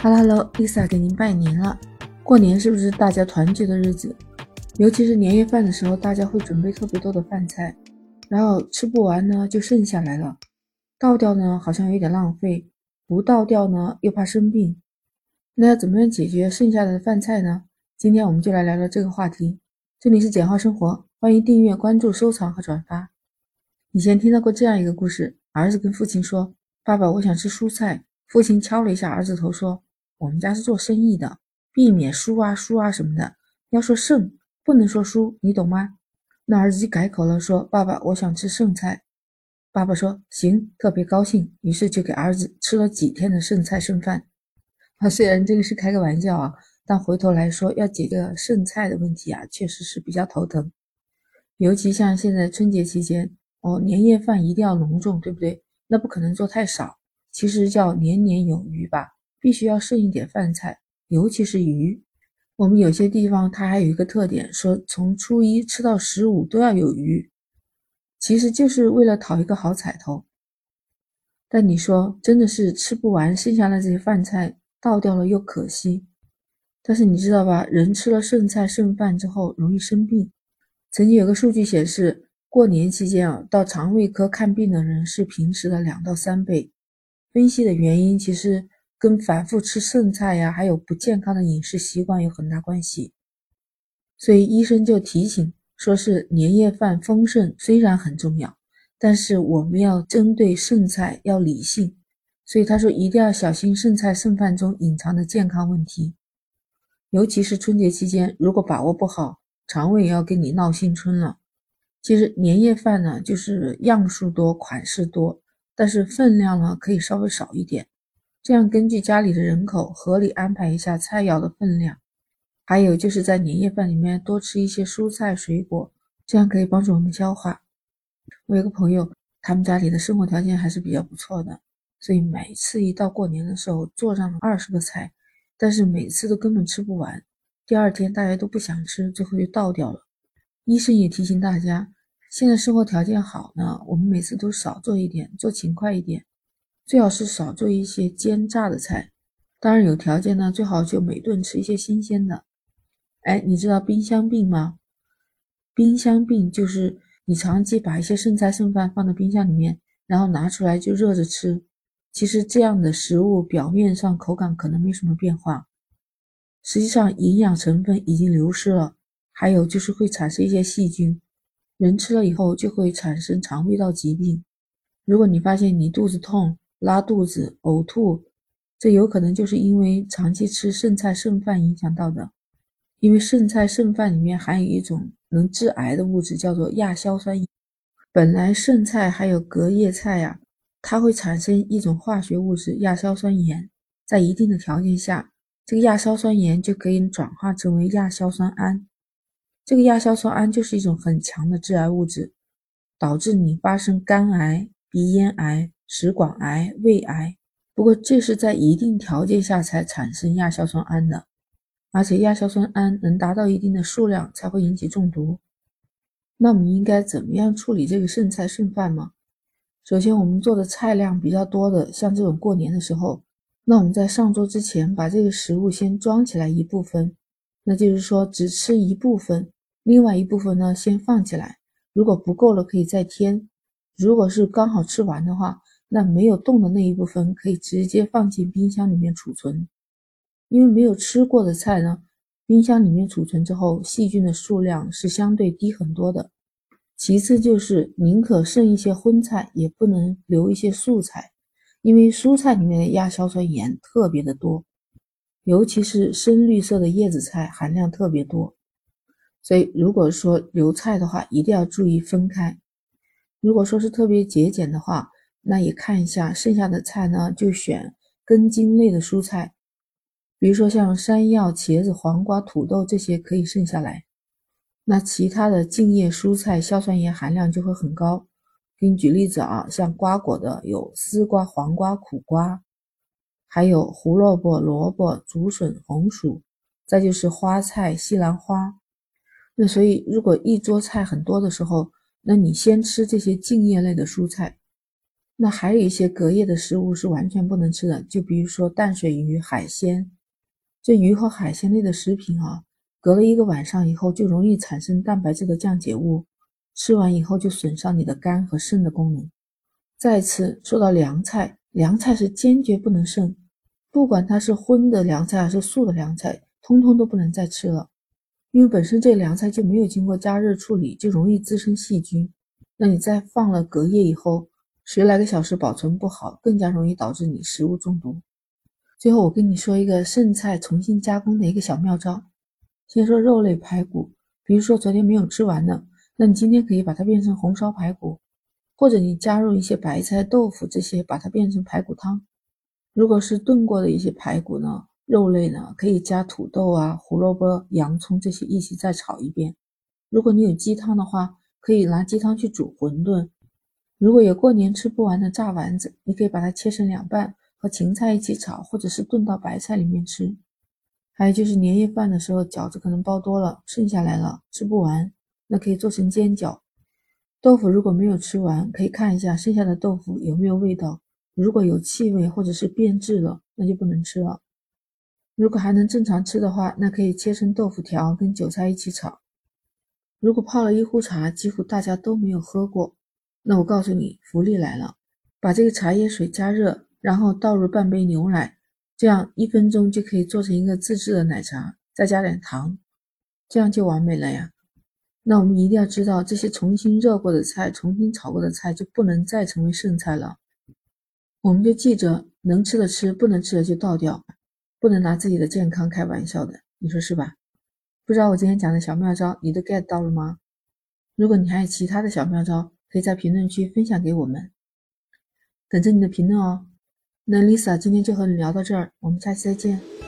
哈喽哈喽，Lisa 给您拜年了。过年是不是大家团聚的日子？尤其是年夜饭的时候，大家会准备特别多的饭菜，然后吃不完呢就剩下来了，倒掉呢好像有点浪费，不倒掉呢又怕生病。那要怎么样解决剩下的饭菜呢？今天我们就来聊聊这个话题。这里是简化生活，欢迎订阅、关注、收藏和转发。以前听到过这样一个故事：儿子跟父亲说：“爸爸，我想吃蔬菜。”父亲敲了一下儿子头，说。我们家是做生意的，避免输啊输啊什么的，要说剩，不能说输，你懂吗？那儿子就改口了，说：“爸爸，我想吃剩菜。”爸爸说：“行，特别高兴。”于是就给儿子吃了几天的剩菜剩饭。啊，虽然这个是开个玩笑啊，但回头来说，要解决剩菜的问题啊，确实是比较头疼。尤其像现在春节期间，哦，年夜饭一定要隆重，对不对？那不可能做太少，其实叫年年有余吧。必须要剩一点饭菜，尤其是鱼。我们有些地方它还有一个特点，说从初一吃到十五都要有鱼，其实就是为了讨一个好彩头。但你说真的是吃不完，剩下的这些饭菜倒掉了又可惜。但是你知道吧，人吃了剩菜剩饭之后容易生病。曾经有个数据显示，过年期间啊，到肠胃科看病的人是平时的两到三倍。分析的原因其实。跟反复吃剩菜呀，还有不健康的饮食习惯有很大关系，所以医生就提醒说，是年夜饭丰盛虽然很重要，但是我们要针对剩菜要理性，所以他说一定要小心剩菜剩饭中隐藏的健康问题，尤其是春节期间，如果把握不好，肠胃也要跟你闹新春了。其实年夜饭呢，就是样数多、款式多，但是分量呢可以稍微少一点。这样根据家里的人口合理安排一下菜肴的分量，还有就是在年夜饭里面多吃一些蔬菜水果，这样可以帮助我们消化。我有个朋友，他们家里的生活条件还是比较不错的，所以每次一到过年的时候做上二十个菜，但是每次都根本吃不完，第二天大家都不想吃，最后就倒掉了。医生也提醒大家，现在生活条件好呢，我们每次都少做一点，做勤快一点。最好是少做一些煎炸的菜，当然有条件呢，最好就每顿吃一些新鲜的。哎，你知道冰箱病吗？冰箱病就是你长期把一些剩菜剩饭放在冰箱里面，然后拿出来就热着吃。其实这样的食物表面上口感可能没什么变化，实际上营养成分已经流失了，还有就是会产生一些细菌，人吃了以后就会产生肠胃道疾病。如果你发现你肚子痛，拉肚子、呕吐，这有可能就是因为长期吃剩菜剩饭影响到的。因为剩菜剩饭里面含有一种能致癌的物质，叫做亚硝酸盐。本来剩菜还有隔夜菜呀，它会产生一种化学物质亚硝酸盐，在一定的条件下，这个亚硝酸盐就可以转化成为亚硝酸胺。这个亚硝酸胺就是一种很强的致癌物质，导致你发生肝癌、鼻咽癌。食管癌、胃癌，不过这是在一定条件下才产生亚硝酸胺的，而且亚硝酸胺能达到一定的数量才会引起中毒。那我们应该怎么样处理这个剩菜剩饭吗？首先，我们做的菜量比较多的，像这种过年的时候，那我们在上桌之前把这个食物先装起来一部分，那就是说只吃一部分，另外一部分呢先放起来，如果不够了可以再添，如果是刚好吃完的话。那没有动的那一部分可以直接放进冰箱里面储存，因为没有吃过的菜呢，冰箱里面储存之后，细菌的数量是相对低很多的。其次就是宁可剩一些荤菜，也不能留一些素菜，因为蔬菜里面的亚硝酸盐特别的多，尤其是深绿色的叶子菜含量特别多。所以如果说留菜的话，一定要注意分开。如果说是特别节俭的话，那也看一下剩下的菜呢，就选根茎类的蔬菜，比如说像山药、茄子、黄瓜、土豆这些可以剩下来。那其他的茎叶蔬菜硝酸盐含量就会很高。给你举例子啊，像瓜果的有丝瓜、黄瓜、苦瓜，还有胡萝卜、萝卜、竹笋、红薯，再就是花菜、西兰花。那所以如果一桌菜很多的时候，那你先吃这些茎叶类的蔬菜。那还有一些隔夜的食物是完全不能吃的，就比如说淡水鱼、海鲜。这鱼和海鲜类的食品啊，隔了一个晚上以后就容易产生蛋白质的降解物，吃完以后就损伤你的肝和肾的功能。再次说到凉菜，凉菜是坚决不能剩，不管它是荤的凉菜还是素的凉菜，通通都不能再吃了，因为本身这凉菜就没有经过加热处理，就容易滋生细菌。那你再放了隔夜以后，十来个小时保存不好，更加容易导致你食物中毒。最后，我跟你说一个剩菜重新加工的一个小妙招。先说肉类排骨，比如说昨天没有吃完的，那你今天可以把它变成红烧排骨，或者你加入一些白菜、豆腐这些，把它变成排骨汤。如果是炖过的一些排骨呢，肉类呢，可以加土豆啊、胡萝卜、洋葱这些一起再炒一遍。如果你有鸡汤的话，可以拿鸡汤去煮馄饨。如果有过年吃不完的炸丸子，你可以把它切成两半。和芹菜一起炒，或者是炖到白菜里面吃。还有就是年夜饭的时候，饺子可能包多了，剩下来了吃不完，那可以做成煎饺。豆腐如果没有吃完，可以看一下剩下的豆腐有没有味道，如果有气味或者是变质了，那就不能吃了。如果还能正常吃的话，那可以切成豆腐条跟韭菜一起炒。如果泡了一壶茶，几乎大家都没有喝过，那我告诉你，福利来了，把这个茶叶水加热。然后倒入半杯牛奶，这样一分钟就可以做成一个自制的奶茶，再加点糖，这样就完美了呀。那我们一定要知道，这些重新热过的菜、重新炒过的菜就不能再成为剩菜了。我们就记着，能吃的吃，不能吃的就倒掉，不能拿自己的健康开玩笑的，你说是吧？不知道我今天讲的小妙招，你都 get 到了吗？如果你还有其他的小妙招，可以在评论区分享给我们，等着你的评论哦。那 Lisa 今天就和你聊到这儿，我们下期再见。